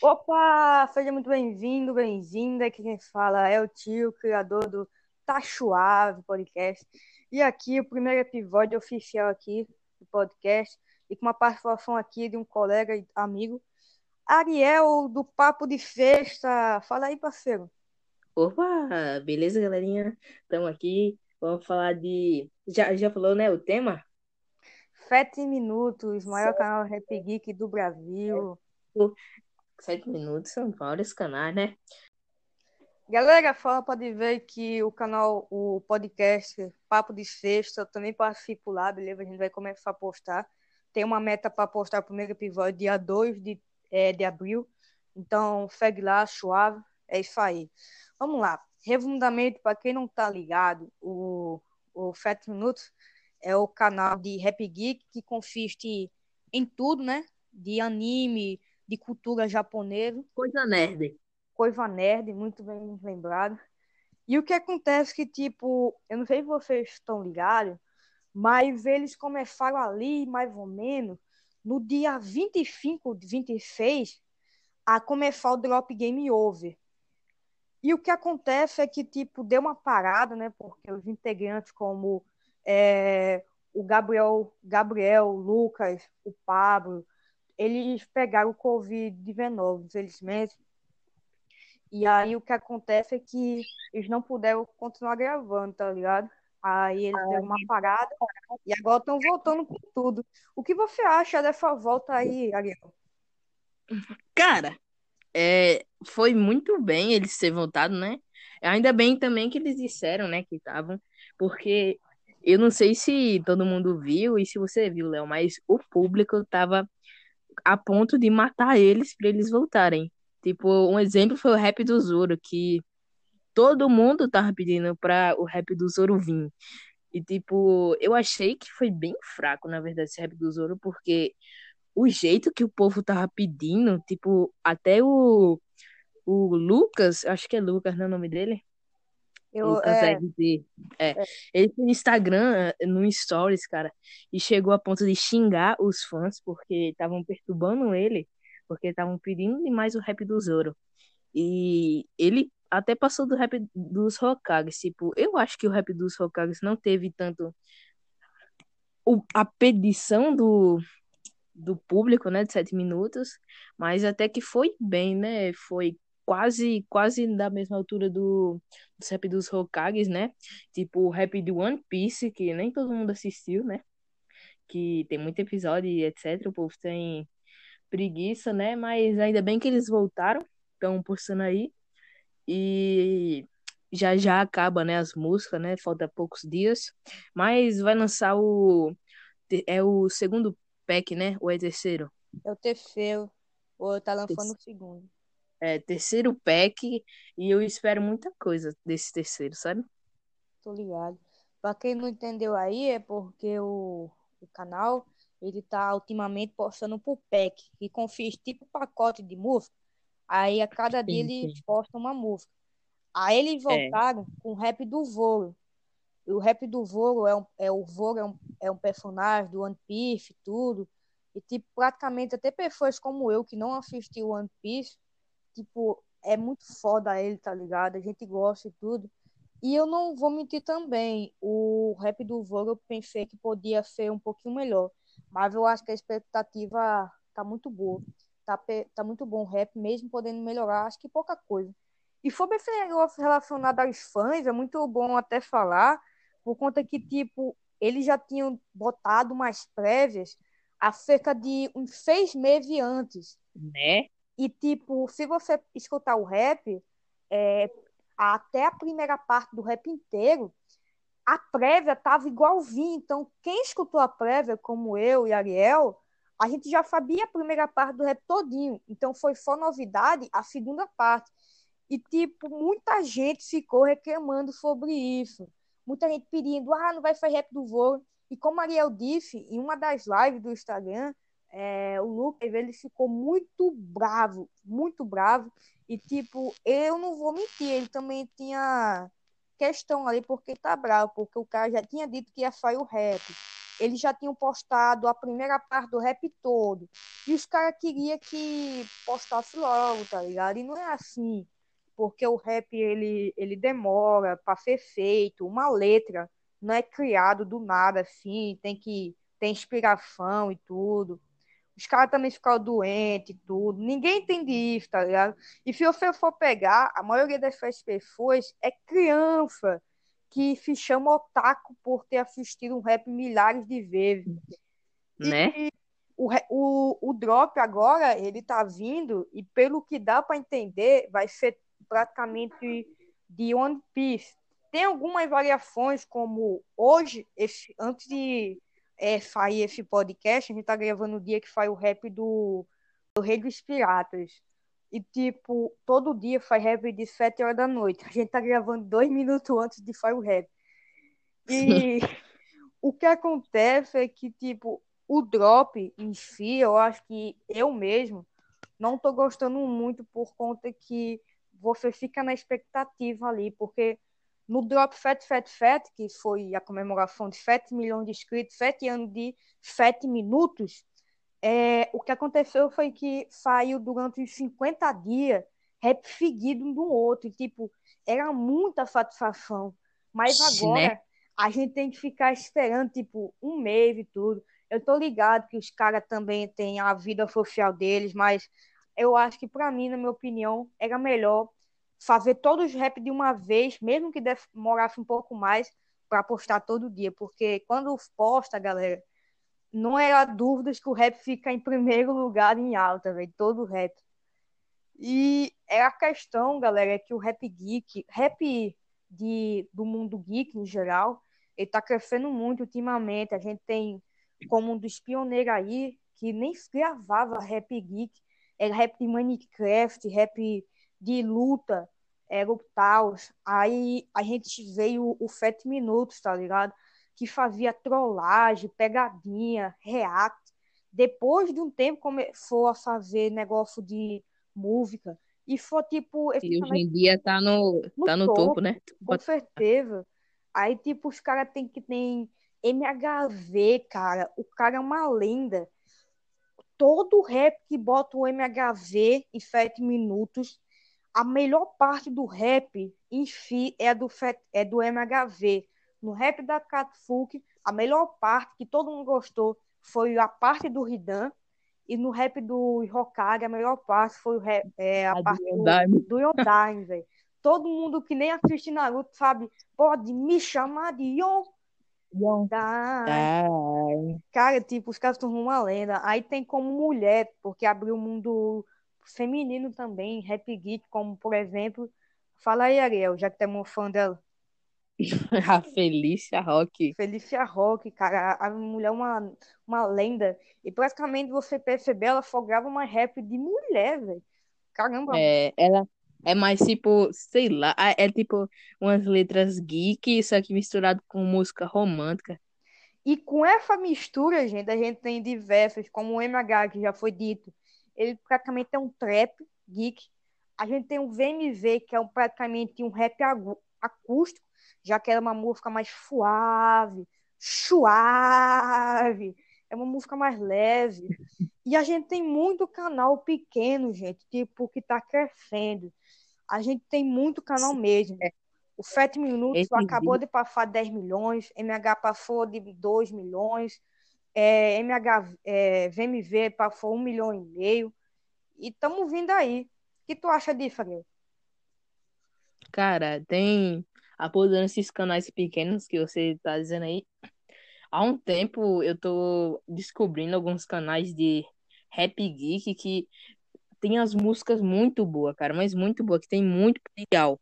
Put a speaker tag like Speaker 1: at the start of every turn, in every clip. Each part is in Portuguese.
Speaker 1: Opa, seja muito bem-vindo, bem-vinda. Aqui quem fala é o tio, criador do Tá Suave Podcast. E aqui o primeiro episódio oficial aqui do podcast e com uma participação aqui de um colega e amigo, Ariel do Papo de Festa. Fala aí, parceiro.
Speaker 2: Opa, beleza, galerinha? Estamos aqui. Vamos falar de. Já, já falou, né? O tema?
Speaker 1: Sete minutos, maior canal Rap Geek do Brasil.
Speaker 2: Sete minutos são vários canais, né?
Speaker 1: Galera, fala pode ver que o canal, o podcast Papo de Sexta, eu também participo lá, beleza? A gente vai começar a postar. Tem uma meta para postar o primeiro episódio dia 2 de, é, de abril. Então, segue lá, suave. É isso aí. Vamos lá. Resumidamente, para quem não tá ligado, o, o Sete Minutos é o canal de Rap Geek que consiste em tudo, né? De anime, de cultura japonesa.
Speaker 2: Coisa nerd.
Speaker 1: Coisa nerd, muito bem lembrado. E o que acontece que, tipo, eu não sei se vocês estão ligados, mas eles começaram ali, mais ou menos, no dia 25, 26, a começar o Drop Game Over. E o que acontece é que, tipo, deu uma parada, né? Porque os integrantes como é, o Gabriel, Gabriel, o Lucas, o Pablo, eles pegaram o Covid-19, infelizmente. E aí o que acontece é que eles não puderam continuar gravando, tá ligado? Aí eles deram uma parada e agora estão voltando com tudo. O que você acha dessa volta aí, Ariel?
Speaker 2: Cara, é, foi muito bem eles ter voltado, né? Ainda bem também que eles disseram, né, que estavam, porque eu não sei se todo mundo viu e se você viu, Léo, mas o público tava a ponto de matar eles para eles voltarem. Tipo, um exemplo foi o rap do Zoro, que todo mundo tava pedindo para o rap do Zoro vir. E, tipo, eu achei que foi bem fraco, na verdade, esse rap do Zoro, porque o jeito que o povo tava pedindo, tipo, até o, o Lucas, acho que é Lucas, não é o nome dele?
Speaker 1: Eu,
Speaker 2: Lucas
Speaker 1: é,
Speaker 2: RD. É. Ele no Instagram, no Stories, cara, e chegou a ponto de xingar os fãs porque estavam perturbando ele, porque estavam pedindo demais o rap do Zoro. E ele até passou do rap dos Hokages. Tipo, eu acho que o rap dos Hokages não teve tanto o, a pedição do, do público, né, de sete minutos, mas até que foi bem, né? Foi quase quase da mesma altura do, do rap dos Hokages, né? Tipo o rap de One Piece, que nem todo mundo assistiu, né? Que tem muito episódio e etc. O povo tem preguiça, né? Mas ainda bem que eles voltaram, estão postando aí. E já já acaba, né, as músicas, né? Falta poucos dias. Mas vai lançar o é o segundo pack, né? Ou é terceiro?
Speaker 1: É o terceiro. Ou tá lançando o segundo
Speaker 2: é, terceiro pack e eu espero muita coisa desse terceiro, sabe?
Speaker 1: Tô ligado. Pra quem não entendeu aí, é porque o, o canal ele tá ultimamente postando por pack, que consiste tipo pacote de música. Aí a cada dia sim, sim. postam uma música. Aí eles voltaram é. com o rap do Voro. E o rap do Voro é, um, é o Voro é um, é um personagem do One Piece tudo. E tipo, praticamente até pessoas como eu que não assistiu One Piece tipo, é muito foda ele, tá ligado? A gente gosta e tudo. E eu não vou mentir também, o rap do Vogue eu pensei que podia ser um pouquinho melhor, mas eu acho que a expectativa tá muito boa. Tá, tá muito bom o rap, mesmo podendo melhorar, acho que pouca coisa. E sobre esse negócio relacionado aos fãs, é muito bom até falar, por conta que, tipo, eles já tinham botado umas prévias há cerca de uns seis meses antes.
Speaker 2: Né?
Speaker 1: E, tipo, se você escutar o rap, é, até a primeira parte do rap inteiro, a prévia tava igualzinho. Então, quem escutou a prévia, como eu e Ariel, a gente já sabia a primeira parte do rap todinho. Então, foi só novidade a segunda parte. E, tipo, muita gente ficou reclamando sobre isso. Muita gente pedindo, ah, não vai fazer rap do voo. E como Ariel disse, em uma das lives do Instagram, é, o Lucas ele ficou muito bravo, muito bravo. E, tipo, eu não vou mentir, ele também tinha questão ali porque tá bravo, porque o cara já tinha dito que ia sair o rap. eles já tinham postado a primeira parte do rap todo. E os caras queriam que postasse logo, tá ligado? E não é assim. Porque o rap, ele, ele demora para ser feito. Uma letra não é criado do nada, assim. Tem que ter inspiração e tudo. Os caras também ficaram doentes e tudo. Ninguém entende isso, tá ligado? E se você for pegar, a maioria dessas pessoas é criança que se chama otaku por ter assistido um rap milhares de vezes.
Speaker 2: Né?
Speaker 1: E o, o, o drop agora, ele tá vindo, e pelo que dá para entender, vai ser praticamente de One Piece. Tem algumas variações, como hoje, esse, antes de é, sair esse podcast, a gente tá gravando o dia que sai o rap do, do Rei dos Piratas. E, tipo, todo dia faz rap de 7 horas da noite. A gente tá gravando dois minutos antes de sair o rap. E o que acontece é que, tipo, o drop em si, eu acho que eu mesmo não tô gostando muito por conta que você fica na expectativa ali, porque no Drop Fat Fat Fat, que foi a comemoração de 7 milhões de inscritos, 7 anos de 7 minutos, é, o que aconteceu foi que saiu durante os 50 dias rap seguido um do outro. E, tipo, era muita satisfação. Mas agora né? a gente tem que ficar esperando, tipo, um mês e tudo. Eu tô ligado que os caras também têm a vida social deles, mas eu acho que, para mim, na minha opinião, era melhor fazer todos os rap de uma vez, mesmo que demorasse um pouco mais, para postar todo dia. Porque quando posta, galera, não era dúvidas que o rap fica em primeiro lugar em alta, velho, todo rap. E é a questão, galera, é que o rap geek, rap de, do mundo geek em geral, ele tá crescendo muito ultimamente. A gente tem como um dos pioneiros aí, que nem gravava rap geek, era rap de Minecraft, rap de luta, era o Taos. Aí a gente veio o Sete Minutos, tá ligado? que fazia trollagem, pegadinha, react. Depois de um tempo começou a fazer negócio de música. E foi tipo.
Speaker 2: E hoje em dia tá no, no tá no topo, topo, né?
Speaker 1: Com certeza. Aí, tipo, os caras tem que tem MHV, cara. O cara é uma lenda. Todo rap que bota o MHV em sete minutos, a melhor parte do rap em si é do, é do MHV. No rap da Katsuki, a melhor parte que todo mundo gostou foi a parte do Hidan. E no rap do Hokage, a melhor parte foi o rap, é, a, a parte do, do Yondaime, velho. Todo mundo que nem assiste Naruto sabe, pode me chamar de Yon. Yondaime. Cara, tipo, os caras estão uma lenda. Aí tem como mulher, porque abriu o mundo feminino também, rap geek, como por exemplo. Fala aí, Ariel, já que tu é um fã dela.
Speaker 2: A Felícia Rock.
Speaker 1: Felícia Rock, cara, a mulher é uma, uma lenda. E praticamente você percebeu, ela folgava uma rap de mulher, velho. Caramba.
Speaker 2: É, ela é mais tipo, sei lá, é tipo umas letras geek, só que misturado com música romântica.
Speaker 1: E com essa mistura, gente, a gente tem diversas, como o MH, que já foi dito. Ele praticamente é um trap geek. A gente tem o VMV, que é um, praticamente um rap acústico já que era uma música mais suave, suave, é uma música mais leve. E a gente tem muito canal pequeno, gente, tipo, que tá crescendo. A gente tem muito canal mesmo. É. O 7 Minutos Esse acabou vídeo. de passar 10 milhões, MH passou de 2 milhões, é, MH, é, VMV passou 1 milhão e meio. E estamos vindo aí. O que tu acha disso, Ariel?
Speaker 2: Cara, tem apodando esses canais pequenos que você tá dizendo aí. Há um tempo eu tô descobrindo alguns canais de rap geek que tem as músicas muito boas, cara, mas muito boa, que tem muito potencial.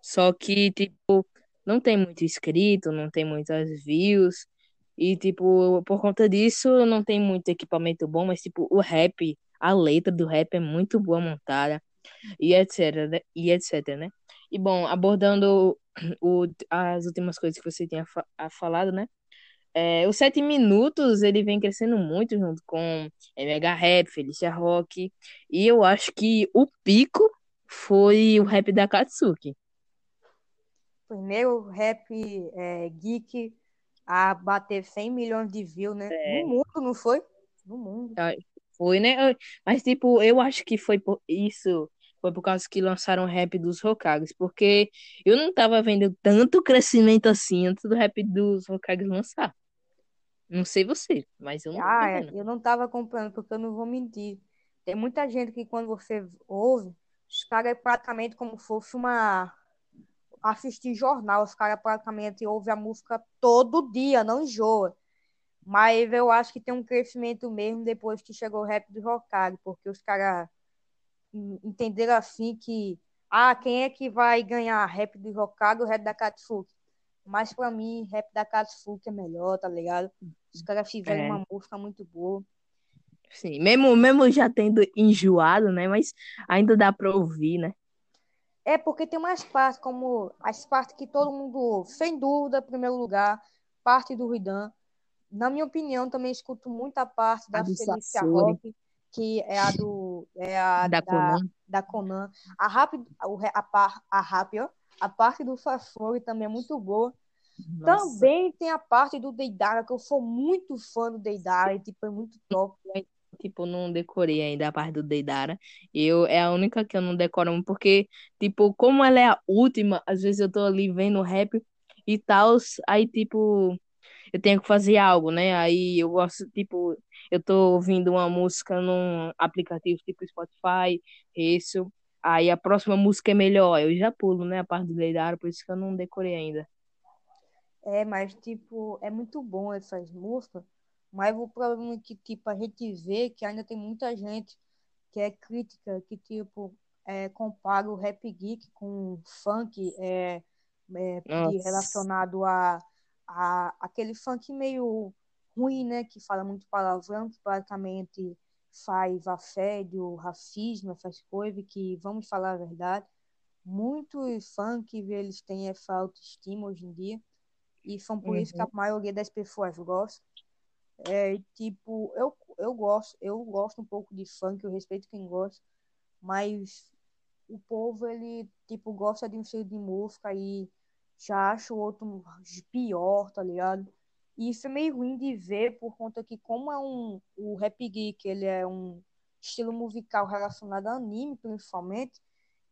Speaker 2: Só que, tipo, não tem muito inscrito, não tem muitas views. E, tipo, por conta disso, não tem muito equipamento bom, mas, tipo, o rap, a letra do rap é muito boa montada. E etc, né? E etc, né? E bom, abordando o, as últimas coisas que você tinha fa falado, né? É, os sete minutos ele vem crescendo muito junto com Mega Rap, Felicia Rock. E eu acho que o pico foi o rap da Katsuki.
Speaker 1: Primeiro rap é, geek a bater 100 milhões de views, né?
Speaker 2: É.
Speaker 1: No mundo, não foi? No mundo.
Speaker 2: Foi, né? Mas, tipo, eu acho que foi por isso. Foi por causa que lançaram o rap dos Hokages. Porque eu não tava vendo tanto crescimento assim antes do rap dos Hokages lançar. Não sei você, mas eu não
Speaker 1: Ah, é, eu não tava acompanhando, porque eu não vou mentir. Tem muita gente que quando você ouve, os caras é praticamente como se fosse uma assistir jornal, os caras praticamente ouvem a música todo dia, não enjoa. Mas eu acho que tem um crescimento mesmo depois que chegou o rap do Hokage, porque os caras en- entenderam assim que ah, quem é que vai ganhar rap do Hokage ou rap da Katsuki? Mas pra mim, rap da Katsuki é melhor, tá ligado? Os caras fizeram
Speaker 2: É,
Speaker 1: uma música muito boa.
Speaker 2: sim. Mesmo, mesmo já tendo enjoado, né? Mas ainda dá pra ouvir, né?
Speaker 1: É porque tem umas partes, como as partes que todo mundo ouve. Sem dúvida, em primeiro lugar, parte do Ruidan. Na minha opinião, também escuto muita parte
Speaker 2: A
Speaker 1: da Felícia
Speaker 2: Sasori,
Speaker 1: Rock, que é a do é a
Speaker 2: da
Speaker 1: da,
Speaker 2: Conan.
Speaker 1: da Conan. A rap, o re- a, a rap, ó, a parte do Sasori também é muito boa.
Speaker 2: Nossa.
Speaker 1: Também tem a parte do Deidara, que eu sou muito fã do Deidara, e tipo, é muito top.
Speaker 2: Tipo, não decorei ainda a parte do Deidara. Eu, é a única que eu não decoro, porque, tipo, como ela é a última, às vezes eu tô ali vendo rap e tal, aí, tipo, eu tenho que fazer algo, né? Aí eu gosto, tipo, eu tô ouvindo uma música num aplicativo tipo Spotify, isso. Aí a próxima música é melhor, eu já pulo, né? A parte do Deidara, por isso que eu não decorei ainda.
Speaker 1: É, mas, tipo, é muito bom essas músicas, mas o problema é que, tipo, a gente vê que ainda tem muita gente que é crítica, que, tipo, é, compara o rap geek com funk, é, é, relacionado a, a aquele funk meio ruim, né, que fala muito palavrão, que praticamente faz assédio, racismo, essas coisas, que, vamos falar a verdade, muitos funk, eles têm essa autoestima hoje em dia, e são por isso que a
Speaker 2: Uhum.
Speaker 1: maioria das pessoas gosta. É, tipo, eu, eu gosto, eu gosto um pouco de funk, eu respeito quem gosta, mas o povo, ele, tipo, gosta de um estilo de música e já acha o outro pior, tá ligado? E isso é meio ruim de ver por conta que como é um, o Rap Geek, ele é um estilo musical relacionado a anime, principalmente,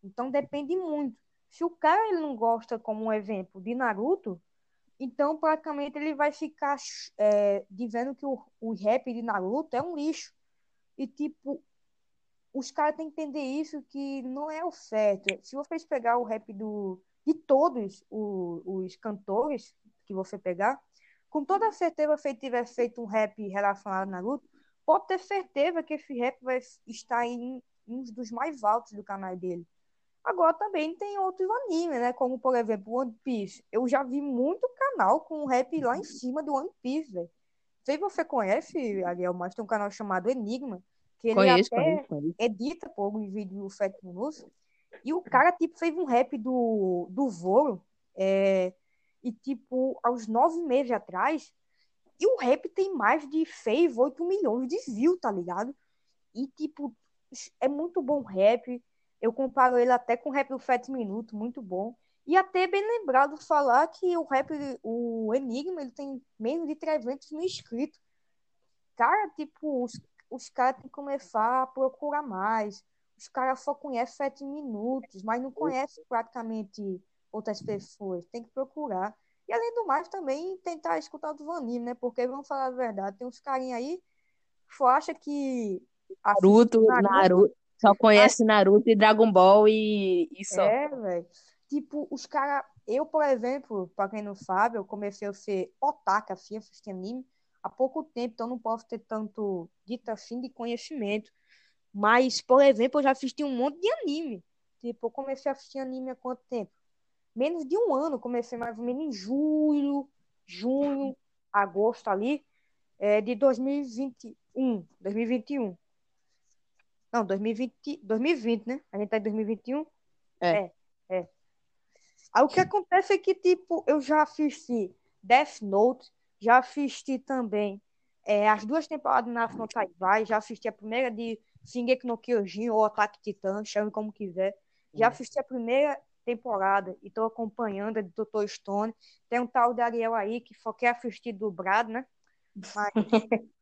Speaker 1: então depende muito. Se o cara ele não gosta, como um exemplo, de Naruto, então, praticamente, ele vai ficar é, dizendo que o, o rap de Naruto é um lixo. E, tipo, os caras têm que entender isso, que não é o certo. Se vocês pegar o rap do, de todos os, os cantores que você pegar, com toda certeza, se ele tiver feito um rap relacionado a Naruto, pode ter certeza que esse rap vai estar em um dos mais altos do canal dele. Agora também tem outros animes, né? Como, por exemplo, One Piece. Eu já vi muito canal com rap lá em cima do One Piece, velho. Não sei se você conhece, Ariel, mas tem um canal chamado Enigma, que ele
Speaker 2: Conheço,
Speaker 1: até
Speaker 2: conheço, conheço.
Speaker 1: edita por vídeos do Fat Minutos. E o cara, tipo, fez um rap do, do Zoro. É, e, tipo, aos nove meses atrás. E o rap tem mais de 6, 8 milhões de views, tá ligado? E, tipo, é muito bom rap. Eu comparo ele até com o rap do 7 Minutos, muito bom. E até é bem lembrado falar que o rap, o Enigma, ele tem menos de 300 mil inscritos. Cara, tipo, os, os caras têm que começar a procurar mais. Os caras só conhecem 7 minutos, mas não conhecem praticamente outras pessoas. Tem que procurar. E além do mais, também tentar escutar dos animes, né? Porque, vamos falar a verdade, tem uns carinha aí que só acha que
Speaker 2: Naruto,
Speaker 1: Naruto
Speaker 2: Naruto, só conhece Naruto e Dragon Ball e, e só.
Speaker 1: É, velho. Tipo, os caras. Eu, por exemplo, pra quem não sabe, eu comecei a ser otaka, assim, assistir anime há pouco tempo, então não posso ter tanto dito assim de conhecimento. Mas, por exemplo, eu já assisti um monte de anime. Tipo, eu comecei a assistir anime há quanto tempo? Menos de um ano. Comecei mais ou menos em julho, junho, agosto ali, é, de 2021. 2021. Não, 2020, 2020, né? A gente tá em 2021.
Speaker 2: É.
Speaker 1: É, é. Aí o que acontece é que, tipo, eu já assisti Death Note, já assisti também é, as duas temporadas de Naruto no Taizai, já assisti a primeira de Shingeki no Kyojin ou Ataque Titã, chame como quiser. Já assisti a primeira temporada e tô acompanhando a de Dr. Stone. Tem um tal de Ariel aí que só quer assistir dublado, né? Mas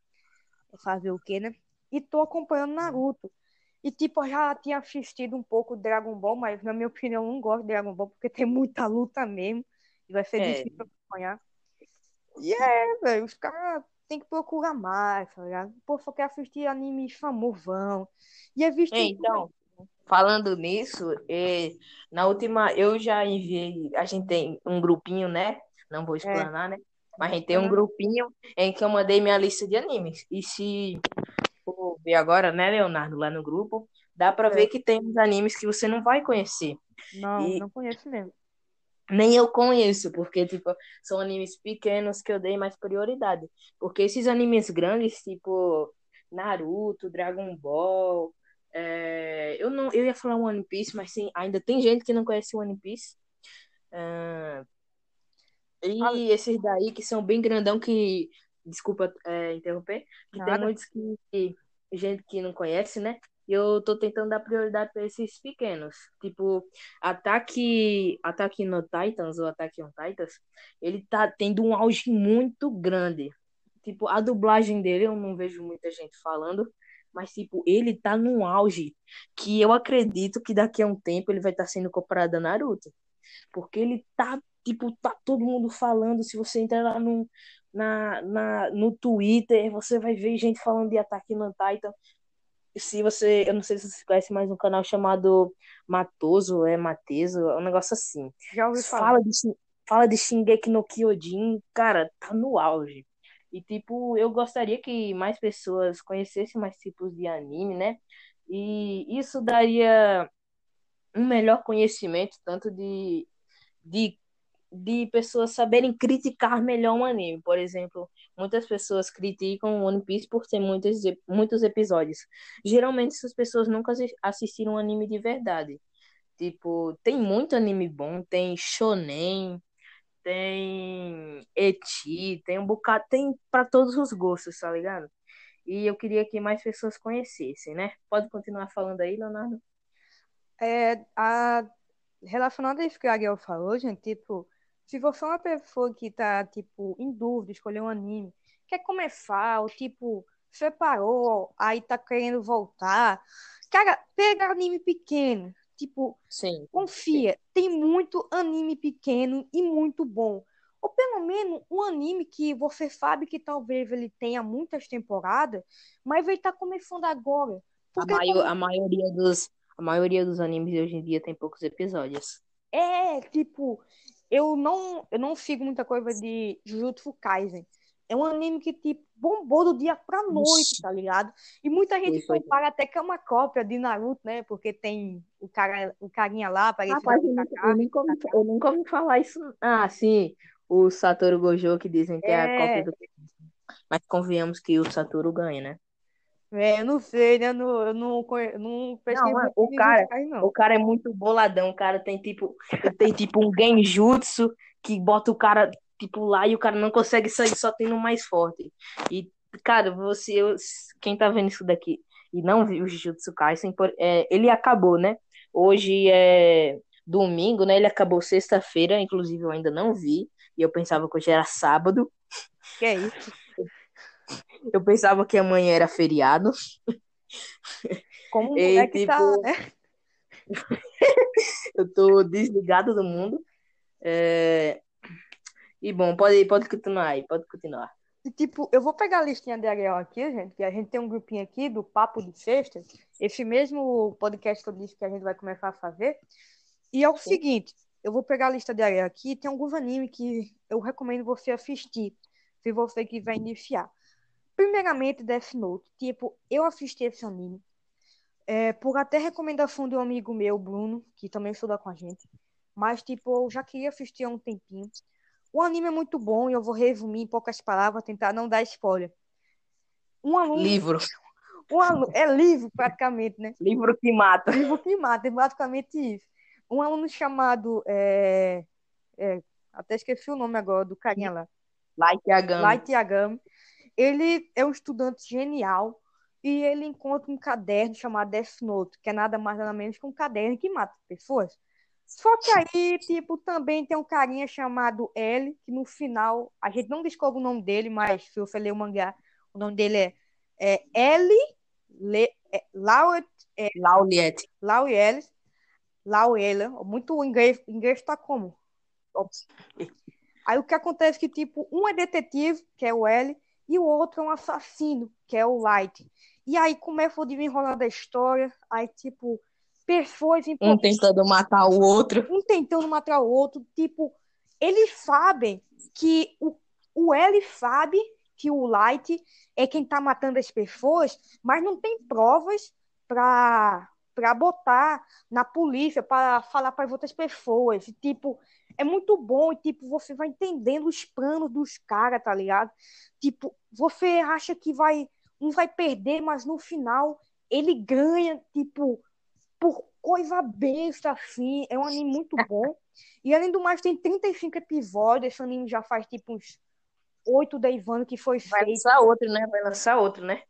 Speaker 1: fazer o quê, né? E tô acompanhando Naruto. E, tipo, eu já tinha assistido um pouco Dragon Ball, mas, na minha opinião, eu não gosto de Dragon Ball, porque tem muita luta mesmo. E vai ser
Speaker 2: É.
Speaker 1: difícil acompanhar. E é, velho, os caras têm que procurar mais, tá ligado? Pô, só quer assistir animes famosão. E é visto
Speaker 2: É, então, falando nisso, é, na última, eu já enviei, a gente tem um grupinho, né? Não vou explanar, né? Mas a gente tem um
Speaker 1: Uhum.
Speaker 2: grupinho em que eu mandei minha lista de animes. E se for ver agora, né, Leonardo, lá no grupo, dá pra
Speaker 1: É.
Speaker 2: ver que tem uns animes que você não vai conhecer.
Speaker 1: Não,
Speaker 2: E-
Speaker 1: não conheço mesmo.
Speaker 2: Nem eu conheço, porque, tipo, são animes pequenos que eu dei mais prioridade. Porque esses animes grandes, tipo Naruto, Dragon Ball, é, eu não, eu ia falar One Piece, mas sim, ainda tem gente que não conhece One Piece. Ah. e esses daí que são bem grandão que, desculpa, é, interromper, que tem
Speaker 1: Nada.
Speaker 2: muitos que, que- gente que não conhece, né? E eu tô tentando dar prioridade para esses pequenos. Tipo, Ataque, Ataque no Titans ou Ataque on Titans, ele tá tendo um auge muito grande. Tipo, a dublagem dele eu não vejo muita gente falando, mas tipo, ele tá num auge que eu acredito que daqui a um tempo ele vai estar sendo comparado a Naruto. Porque ele tá, tipo, tá todo mundo falando. Se você entrar lá no, na, na, no Twitter, você vai ver gente falando de Ataque no Titan. Se você, eu não sei se você conhece mais um canal chamado Matoso, é Mateso, é um negócio assim.
Speaker 1: Já ouvi falar.
Speaker 2: Fala de, fala de Shingeki no Kyojin, cara, tá no auge. E, tipo, eu gostaria que mais pessoas conhecessem mais tipos de anime, né? E isso daria um melhor conhecimento, tanto de, de, de pessoas saberem criticar melhor um anime. Por exemplo, muitas pessoas criticam One Piece por ter muitos, muitos episódios. Geralmente, essas pessoas nunca assi- assistiram um anime de verdade. Tipo, tem muito anime bom, tem shonen, tem eti, tem um bocado, tem pra todos os gostos, tá ligado? E eu queria que mais pessoas conhecessem, né? Pode continuar falando aí, Leonardo?
Speaker 1: É, a, relacionado a isso que a Ariel falou, gente, tipo, se você é uma pessoa que tá, tipo, em dúvida, escolher um anime, quer começar, ou, tipo, separou, aí tá querendo voltar, cara, pega anime pequeno, tipo,
Speaker 2: Sim.
Speaker 1: confia, tem muito anime pequeno e muito bom. Ou pelo menos um anime que você sabe que talvez ele tenha muitas temporadas, mas ele tá começando agora.
Speaker 2: A, maio- a maioria dos, a maioria dos animes hoje em dia tem poucos episódios.
Speaker 1: É, tipo, eu não, eu não sigo muita coisa de Jujutsu Kaisen. É um anime que, tipo, bombou do dia pra noite, tá ligado? E muita gente
Speaker 2: Foi, foi.
Speaker 1: compara até que é uma cópia de Naruto, né? Porque tem o cara, o carinha lá, parecido
Speaker 2: Rapaz,
Speaker 1: com
Speaker 2: eu
Speaker 1: o
Speaker 2: nunca,
Speaker 1: Kakashi.
Speaker 2: eu nunca ouvi, eu nunca ouvi falar isso. Ah, sim, o Satoru Gojo que dizem que é a cópia
Speaker 1: É,
Speaker 2: do. Mas convenhamos que o Satoru ganha, né?
Speaker 1: É, eu não sei, né? Eu não, eu não, conhe- não pesquei
Speaker 2: Não, é, o cara,
Speaker 1: não.
Speaker 2: o cara é muito boladão, o cara tem tipo, tem tipo um genjutsu que bota o cara tipo lá e o cara não consegue sair só tendo mais forte. E cara, você, eu- quem tá vendo isso daqui e não viu o Jujutsu Kaisen, por- é, ele acabou, né? Hoje é domingo, né? Ele acabou sexta-feira, inclusive eu ainda não vi e eu pensava que hoje era sábado.
Speaker 1: Que é isso?
Speaker 2: Eu pensava que amanhã era feriado.
Speaker 1: Como
Speaker 2: E
Speaker 1: é que tá,
Speaker 2: tipo,
Speaker 1: né?
Speaker 2: eu tô desligado do mundo. É, E bom, pode, pode continuar aí, pode continuar.
Speaker 1: E, tipo, eu vou pegar a listinha de Ariel aqui, gente, que a gente tem um grupinho aqui do Papo de Sexta, esse mesmo podcast que eu disse que a gente vai começar a fazer. E é o
Speaker 2: Sim.
Speaker 1: seguinte, eu vou pegar a lista de Ariel aqui, tem alguns animes que eu recomendo você assistir, se você quiser iniciar. Primeiramente, Death Note. Tipo, eu assisti esse anime, é, por até recomendação de um amigo meu, Bruno, que também estuda com a gente. Mas, tipo, eu já queria assistir há um tempinho. O anime é muito bom e eu vou resumir em poucas palavras, tentar não dar spoiler. Um aluno,
Speaker 2: Livro.
Speaker 1: um aluno, é livro praticamente, né?
Speaker 2: Livro que mata.
Speaker 1: Livro que mata, é basicamente isso. Um aluno chamado, é, é, até esqueci o nome agora do carinha lá,
Speaker 2: Light Yagami.
Speaker 1: Light Yagami. Ele é um estudante genial e ele encontra um caderno chamado Death Note, que é nada mais nada menos que um caderno que mata pessoas. Só que aí, tipo, também tem um carinha chamado L, que no final, a gente não descobre o nome dele, mas se você ler o mangá, o nome dele é, é L. Le, é, Lauet, é,
Speaker 2: Lauliet.
Speaker 1: Lauelis, Lauela, muito inglês, inglês tá como? Aí o que acontece é que, tipo, um é detetive, que é o L, e o outro é um assassino, que é o Light. E aí começa o desenrolar da história, aí, tipo, pessoas
Speaker 2: Um tentando matar o outro.
Speaker 1: Um tentando matar o outro, tipo, eles sabem que o, o L sabe que o Light é quem tá matando as pessoas, mas não tem provas para para botar na polícia, para falar para outras pessoas. Tipo, é muito bom e, tipo, você vai entendendo os planos dos caras, tá ligado? Tipo, você acha que vai um vai perder, mas no final ele ganha, tipo, por coisa besta, assim. É um anime muito bom. E além do mais, tem 35 episódios. Esse anime já faz, tipo, uns 8, 10 anos que foi
Speaker 2: vai feito. Vai lançar outro, né? Vai lançar outro, né?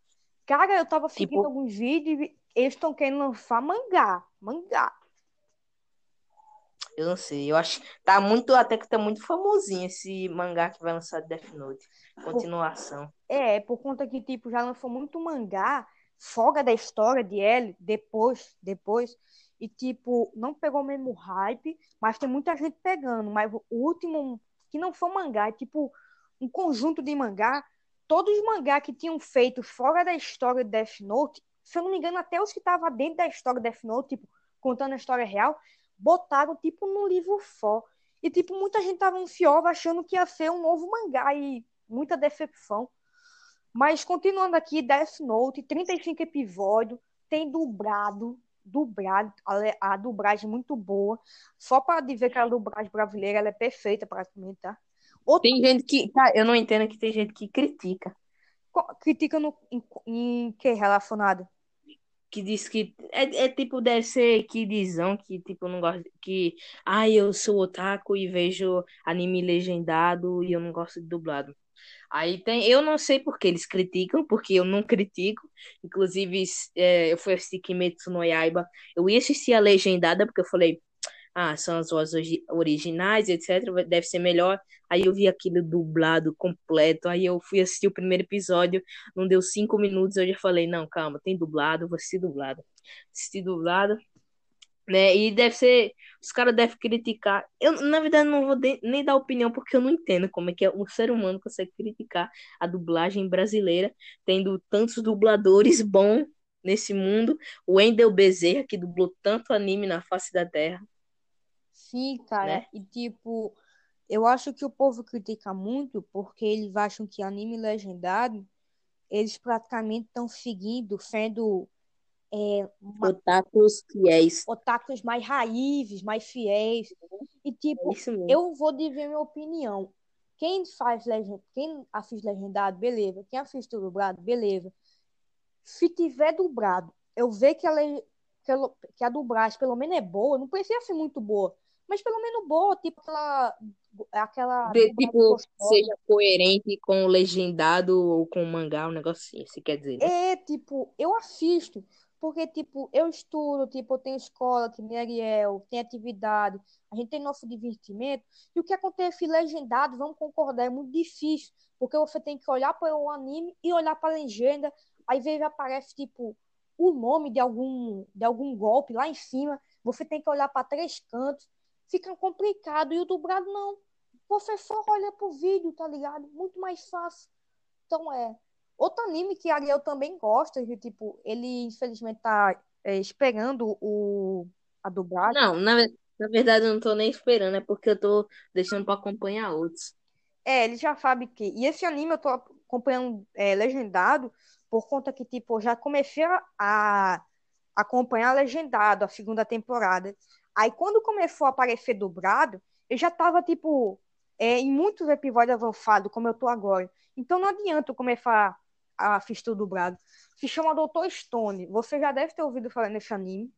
Speaker 1: Cara, eu tava seguindo tipo... alguns vídeos eles estão querendo lançar mangá. Mangá.
Speaker 2: Eu não sei, eu acho tá muito até que tá muito famosinho esse mangá que vai lançar Death Note, continuação.
Speaker 1: Por, é, por conta que tipo já lançou muito mangá, folga da história de L depois, depois e tipo não pegou o mesmo hype, mas tem muita gente pegando, mas o último que não foi mangá, é tipo um conjunto de mangá, todos os mangá que tinham feito fora da história de Death Note se eu não me engano, até os que estavam dentro da história do Death Note, tipo, contando a história real, botaram, tipo, no livro só. E, tipo, muita gente tava ansiosa achando que ia ser um novo mangá e muita decepção. Mas, continuando aqui, Death Note, 35 episódios, tem dublado, dublado, a, a dublagem muito boa. Só para dizer que a dublagem brasileira ela é perfeita, praticamente, tá?
Speaker 2: Outro... Tem gente que. Tá, eu não entendo que tem gente que critica.
Speaker 1: Critica no, em, em que relacionado?
Speaker 2: Que diz que é, é tipo deve ser kidizão que tipo não gosta que ah eu sou otaku e vejo anime legendado e eu não gosto de dublado. Aí tem eu não sei porque eles criticam porque eu não critico. Inclusive é, eu fui assistir Kimetsu no Yaiba. Eu ia assistir a legendada porque eu falei ah, são as vozes originais, etc. Deve ser melhor. Aí eu vi aquilo dublado completo. Aí eu fui assistir o primeiro episódio, não deu cinco minutos, eu já falei, não, calma, tem dublado, vou assistir dublado. Assistir dublado, né? E deve ser, os caras devem criticar. Eu, na verdade, não vou de, nem dar opinião porque eu não entendo como é que é um ser humano consegue criticar a dublagem brasileira, tendo tantos dubladores bons nesse mundo. O Wendel Bezerra, que dublou tanto anime na face da terra.
Speaker 1: Sim, cara. Né? E tipo, eu acho que o povo critica muito porque eles acham que anime legendado, eles praticamente estão seguindo, sendo é,
Speaker 2: uma... otakus fiéis.
Speaker 1: Otakus mais raízes, mais fiéis. E tipo, é eu vou dizer minha opinião. Quem faz legend... quem assiste legendado, beleza. Quem assiste dublado, beleza. Se tiver dublado, eu ver que a, le... que a dublagem pelo menos é boa, não precisa ser muito boa mas pelo menos boa, tipo aquela. aquela
Speaker 2: de, tipo, seja coerente com o legendado ou com o mangá, um negócio assim, se quer dizer.
Speaker 1: Né? É, tipo, eu assisto, porque, tipo, eu estudo, tipo, eu tenho escola, tem Ariel, tem atividade, a gente tem nosso divertimento, e o que acontece legendado, vamos concordar, é muito difícil, porque você tem que olhar para o anime e olhar para a legenda, aí vezes aparece, tipo, o nome de algum, de algum golpe lá em cima, você tem que olhar para três cantos, fica complicado. E o dublado não. Você só olha pro vídeo, tá ligado? Muito mais fácil. Então é. Outro anime que Ariel também gosta, que, tipo, ele infelizmente tá é, esperando o, a dublagem.
Speaker 2: Não, na, na verdade eu não tô nem esperando, é porque eu tô deixando para acompanhar outros.
Speaker 1: É, ele já sabe que. E esse anime eu tô acompanhando é, legendado, por conta que, tipo, eu já comecei a acompanhar legendado a segunda temporada. Aí quando começou a aparecer dublado, eu já tava, tipo, é, em muitos episódios avançados, como eu tô agora. Então não adianta eu começar a assistir o dublado. Se chama Doutor Stone. Você já deve ter ouvido falar nesse anime.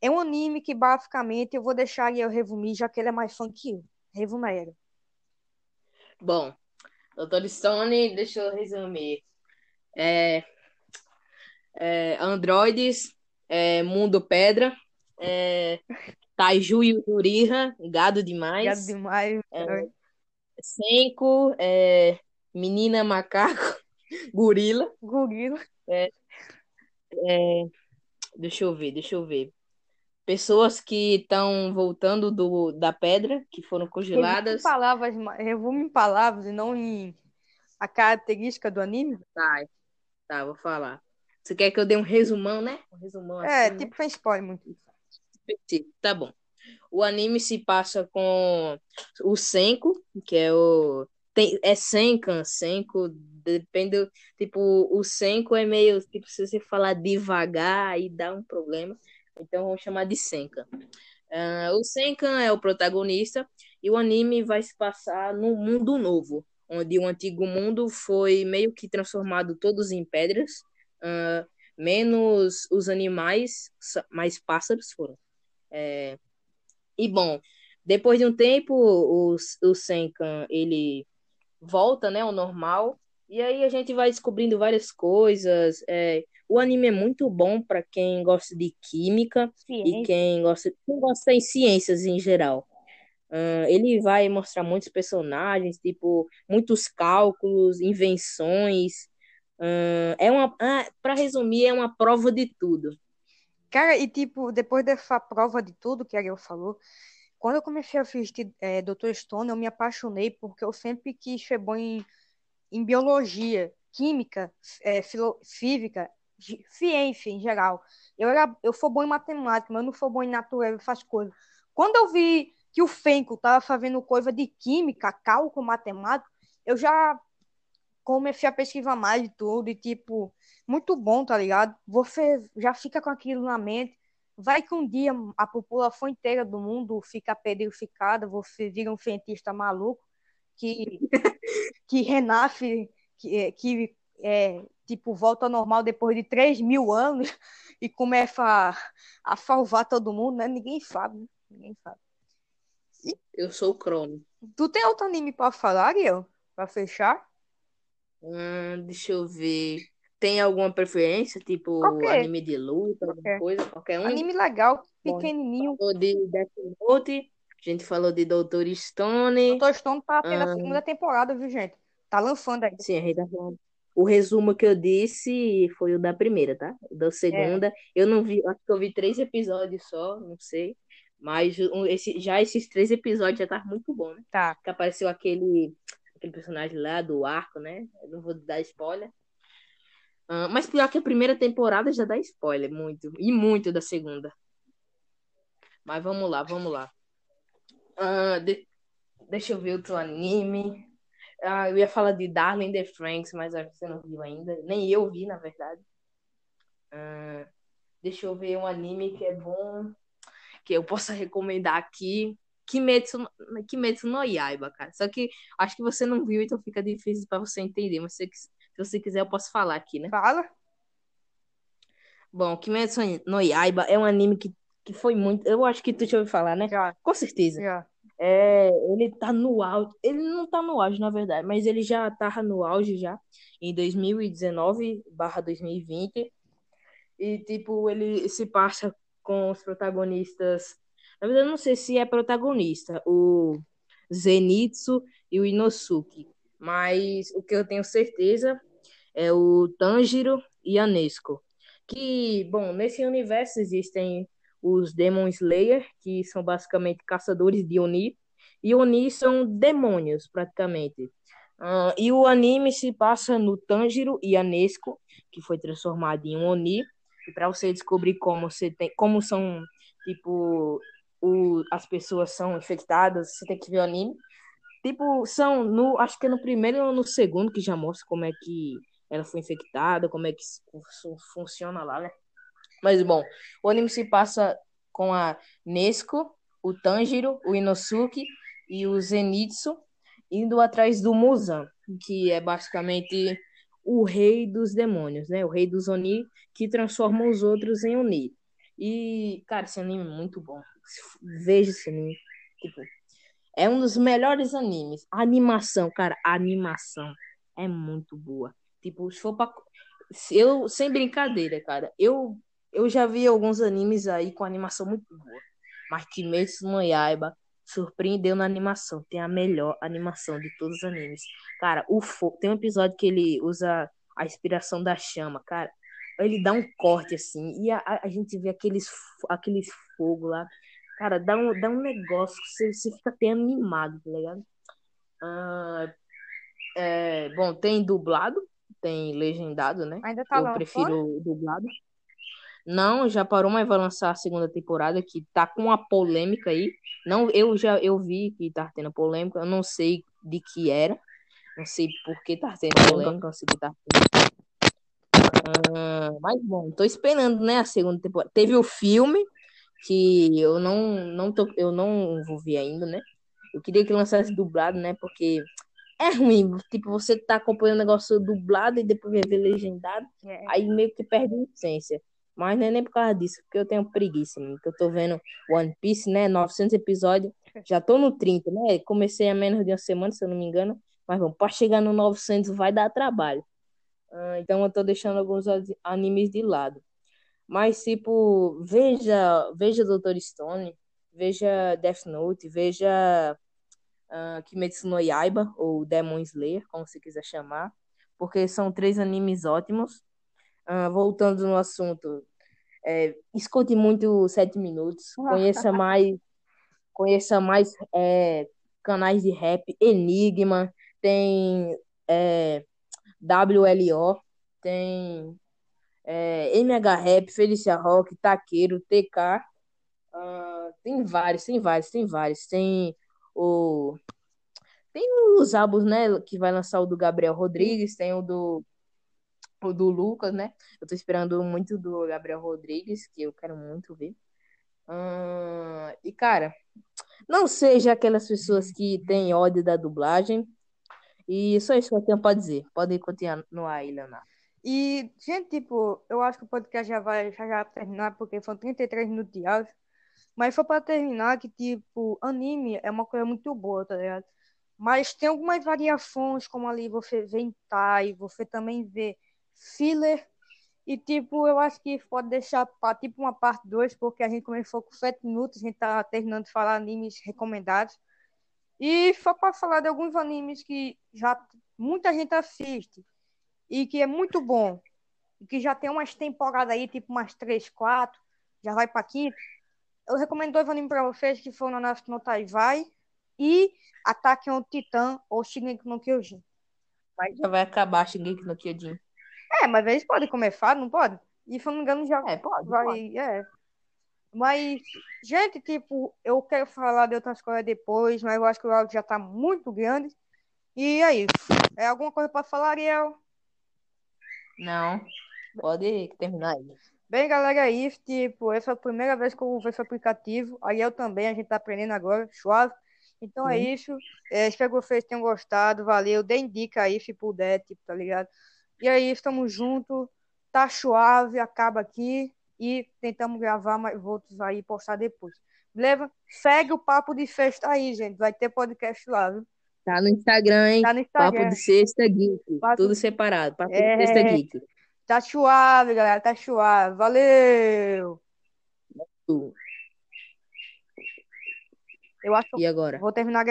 Speaker 1: É um anime que basicamente eu vou deixar eu resumir, já que ele é mais fã que eu. Resumera.
Speaker 2: Bom, Doutor Stone, deixa eu resumir. É, é, androides, é, mundo pedra, é, Taiju e Uriha, gado demais.
Speaker 1: Gado demais.
Speaker 2: É, Senko, é, menina macaco, gorila.
Speaker 1: Gorila.
Speaker 2: É, é, deixa eu ver, deixa eu ver. Pessoas que estão voltando do, da pedra, que foram congeladas.
Speaker 1: Em palavras, resumo em palavras e não em a característica do anime?
Speaker 2: Tá, tá, vou falar. Você quer que eu dê um resumão, né? Um resumão
Speaker 1: é,
Speaker 2: assim,
Speaker 1: tipo, né? sem spoiler muito.
Speaker 2: Tá bom. O anime se passa com o Senko, que é o. Tem, é Senkan, Senko, depende. Tipo, o Senko é meio. Tipo, se você falar devagar, aí dá um problema. Então vamos chamar de Senkan. Uh, o Senkan é o protagonista e o anime vai se passar no mundo novo, onde o antigo mundo foi meio que transformado todos em pedras, uh, menos os animais, mais pássaros foram. É, e bom, depois de um tempo, o, o Senkan, ele volta, né, ao normal, e aí a gente vai descobrindo várias coisas. É, o anime é muito bom para quem gosta de química Ciência. e quem gosta, quem gosta de ciências em geral. Uh, ele vai mostrar muitos personagens, tipo, muitos cálculos, invenções. Uh, é uma, ah, para resumir, é uma prova de tudo.
Speaker 1: Cara, e tipo, depois dessa prova de tudo que a Ariel falou, quando eu comecei a assistir é, Dr. Stone, eu me apaixonei porque eu sempre quis ser bom em, em biologia, química, é, filo, física, ciência em geral. Eu, era, eu sou bom em matemática, mas eu não sou bom em natureza, essas coisas. Quando eu vi que o Fenco estava fazendo coisa de química, cálculo, matemática, eu já comecei a pesquisar mais de tudo e, tipo, muito bom, tá ligado? Você já fica com aquilo na mente. Vai que um dia a população inteira do mundo fica petrificada, você vira um cientista maluco que, que renasce, que, que é, tipo, volta ao normal depois de 3 mil anos e começa a, a salvar todo mundo, né? Ninguém sabe, né? Ninguém sabe.
Speaker 2: E... Eu sou o Crono.
Speaker 1: Tu tem outro anime para falar, Ariel? Pra fechar?
Speaker 2: Hum, deixa eu ver. Tem alguma preferência? Tipo, qualquer. anime de luta, alguma coisa? Qualquer um?
Speaker 1: Anime legal, pequenininho.
Speaker 2: Falou de Death Note, a gente falou de Doutor Stone.
Speaker 1: Doutor Stone tá tendo a segunda temporada, viu, gente? Tá lançando aí.
Speaker 2: Sim, a gente tá falando. O resumo que eu disse foi o da primeira, tá? Da segunda, é. eu não vi, acho que eu vi três episódios só, não sei. Mas esse, já esses três episódios já tá muito bom, né?
Speaker 1: Tá.
Speaker 2: Que apareceu aquele aquele personagem lá do arco, né? Eu não vou dar spoiler. Uh, mas pior que a primeira temporada já dá spoiler, muito. E muito da segunda. Mas vamos lá, vamos lá. Uh, de... Deixa eu ver outro anime. Uh, eu ia falar de Darling the Franks, mas acho que você não viu ainda. Nem eu vi, na verdade. deixa eu ver um anime que é bom. Que eu possa recomendar aqui. Kimetsu, Kimetsu no Yaiba, cara. Só que acho que você não viu, então fica difícil para você entender. Mas se, se você quiser, eu posso falar aqui, né?
Speaker 1: Fala.
Speaker 2: Bom, Kimetsu no Yaiba é um anime que, que foi muito. Eu acho que tu já ouviu falar, né?
Speaker 1: Já.
Speaker 2: Com certeza.
Speaker 1: Já.
Speaker 2: É, ele tá no auge. Ele não tá no auge, na verdade, mas ele já tava no auge já em 2019/2020. E, tipo, ele se passa com os protagonistas na verdade, eu não sei se é protagonista, o Zenitsu e o Inosuke. Mas o que eu tenho certeza é o Tanjiro e a Nesco. Que, bom, nesse universo existem os Demon Slayer, que são basicamente caçadores de Oni. E Oni são demônios, praticamente. Uh, e o anime se passa no Tanjiro e a Nesco, que foi transformado em um Oni. E para você descobrir como, você tem, como são, tipo, o, as pessoas são infectadas, você tem que ver o anime. Tipo, são no, acho que é no primeiro ou no segundo que já mostra como é que ela foi infectada, como é que funciona lá, né? Mas bom, o anime se passa com a Nesco, o Tanjiro, o Inosuke e o Zenitsu indo atrás do Muzan, que é basicamente o rei dos demônios, né? O rei dos Oni que transforma os outros em Oni. E, cara, esse anime é muito bom. Veja esse anime. Tipo, é um dos melhores animes. A animação, cara, a animação é muito boa. Tipo, se for pra. Eu, sem brincadeira, cara, eu, eu já vi alguns animes aí com animação muito boa. Mas Kimetsu no Yaiba surpreendeu na animação. Tem a melhor animação de todos os animes. Cara, o. Tem um episódio que ele usa a inspiração da chama, cara. Ele dá um corte assim. E a, a gente vê aqueles, aqueles fogo lá. Cara, dá um, dá um negócio que você, você fica até animado, tá ligado? Ah, é, bom, tem dublado, tem legendado, né?
Speaker 1: Ainda tá
Speaker 2: Eu prefiro dublado. Não, já parou, mas vai lançar a segunda temporada que tá com uma polêmica aí. Não, eu já eu vi que tá tendo polêmica, eu não sei de que era. Não sei por que tá tendo polêmica, não sei que tá tendo. Ah, mas bom, tô esperando, né, a segunda temporada. Teve o filme que eu não não tô, eu não vou ver ainda, né? Eu queria que lançasse dublado, né? Porque é ruim, tipo, você tá acompanhando o negócio dublado e depois ver legendado,
Speaker 1: É.
Speaker 2: aí meio que perde a essência. Mas não é nem por causa disso, porque eu tenho preguiça, mano, que eu tô vendo One Piece, né, 900 episódios, já tô no 30, né, comecei há menos de uma semana, se eu não me engano, mas vamos, pra chegar no 900 vai dar trabalho. Ah, então eu tô deixando alguns ani- animes de lado. Mas, tipo, veja, veja Dr. Stone, veja Death Note, veja uh, Kimetsu no Yaiba, ou Demon Slayer, como você quiser chamar, porque são três animes ótimos. Ah, voltando no assunto, é, escute muito Sete Minutos, conheça mais, conheça mais é, canais de rap, Enigma, tem é, WLO, tem é, MH Rap, Felícia Rock, Taqueiro, TK, ah, tem vários, tem vários, tem vários, tem o tem os álbuns, né, que vai lançar o do Gabriel Rodrigues, tem o do o do Lucas, né? Eu tô esperando muito do Gabriel Rodrigues, que eu quero muito ver. Ahn, e, cara, não seja aquelas pessoas que têm ódio da dublagem. E só isso que eu tenho pra dizer. Pode continuar aí, Leonardo.
Speaker 1: E, gente, tipo, eu acho que o podcast já vai já, já terminar, porque são 33 minutos de áudio. Mas foi pra terminar que, tipo, anime é uma coisa muito boa, tá ligado? Mas tem algumas variações, como ali você vê hentai, você também vê filler. E, tipo, eu acho que pode deixar pra, tipo, uma parte 2, porque a gente começou com 7 minutos, a gente tá terminando de falar animes recomendados. E só pra falar de alguns animes que já muita gente assiste e que é muito bom, e que já tem umas temporadas aí, tipo umas 3, 4, já vai pra quinta. Eu recomendo dois animes pra vocês, que foram Nanatsu no Taizai e Ataque ao Titã ou Shingeki no Kyojin.
Speaker 2: Mas já vai acabar Shingeki no Kyojin.
Speaker 1: É, mas eles podem começar, não pode? E se eu não me engano, já
Speaker 2: É, pode,
Speaker 1: vai.
Speaker 2: pode.
Speaker 1: É. Mas, gente, tipo, eu quero falar de outras coisas depois, mas eu acho que o áudio já tá muito grande. E é isso. É alguma coisa pra falar, Ariel?
Speaker 2: Não. Pode terminar aí.
Speaker 1: Bem, galera, é isso. Tipo, essa é a primeira vez que eu uso esse aplicativo. Eu também, a gente tá aprendendo agora, suave. Então é
Speaker 2: Sim.
Speaker 1: isso. É, espero que vocês tenham gostado. Valeu. Dê dica aí se puder, tipo, tá ligado? E aí, estamos juntos. Tá suave, acaba aqui. E tentamos gravar mais outros aí e postar depois. Beleza? Segue o Papo de Festa aí, gente. Vai ter podcast lá, viu?
Speaker 2: Tá no Instagram, hein?
Speaker 1: Tá no
Speaker 2: Papo
Speaker 1: Instagram.
Speaker 2: de Sexta Geek.
Speaker 1: Papo-
Speaker 2: Tudo separado. Papo
Speaker 1: É.
Speaker 2: de Sexta Geek.
Speaker 1: Tá suave, galera. Tá suave. Valeu! Eu acho
Speaker 2: E agora?
Speaker 1: vou terminar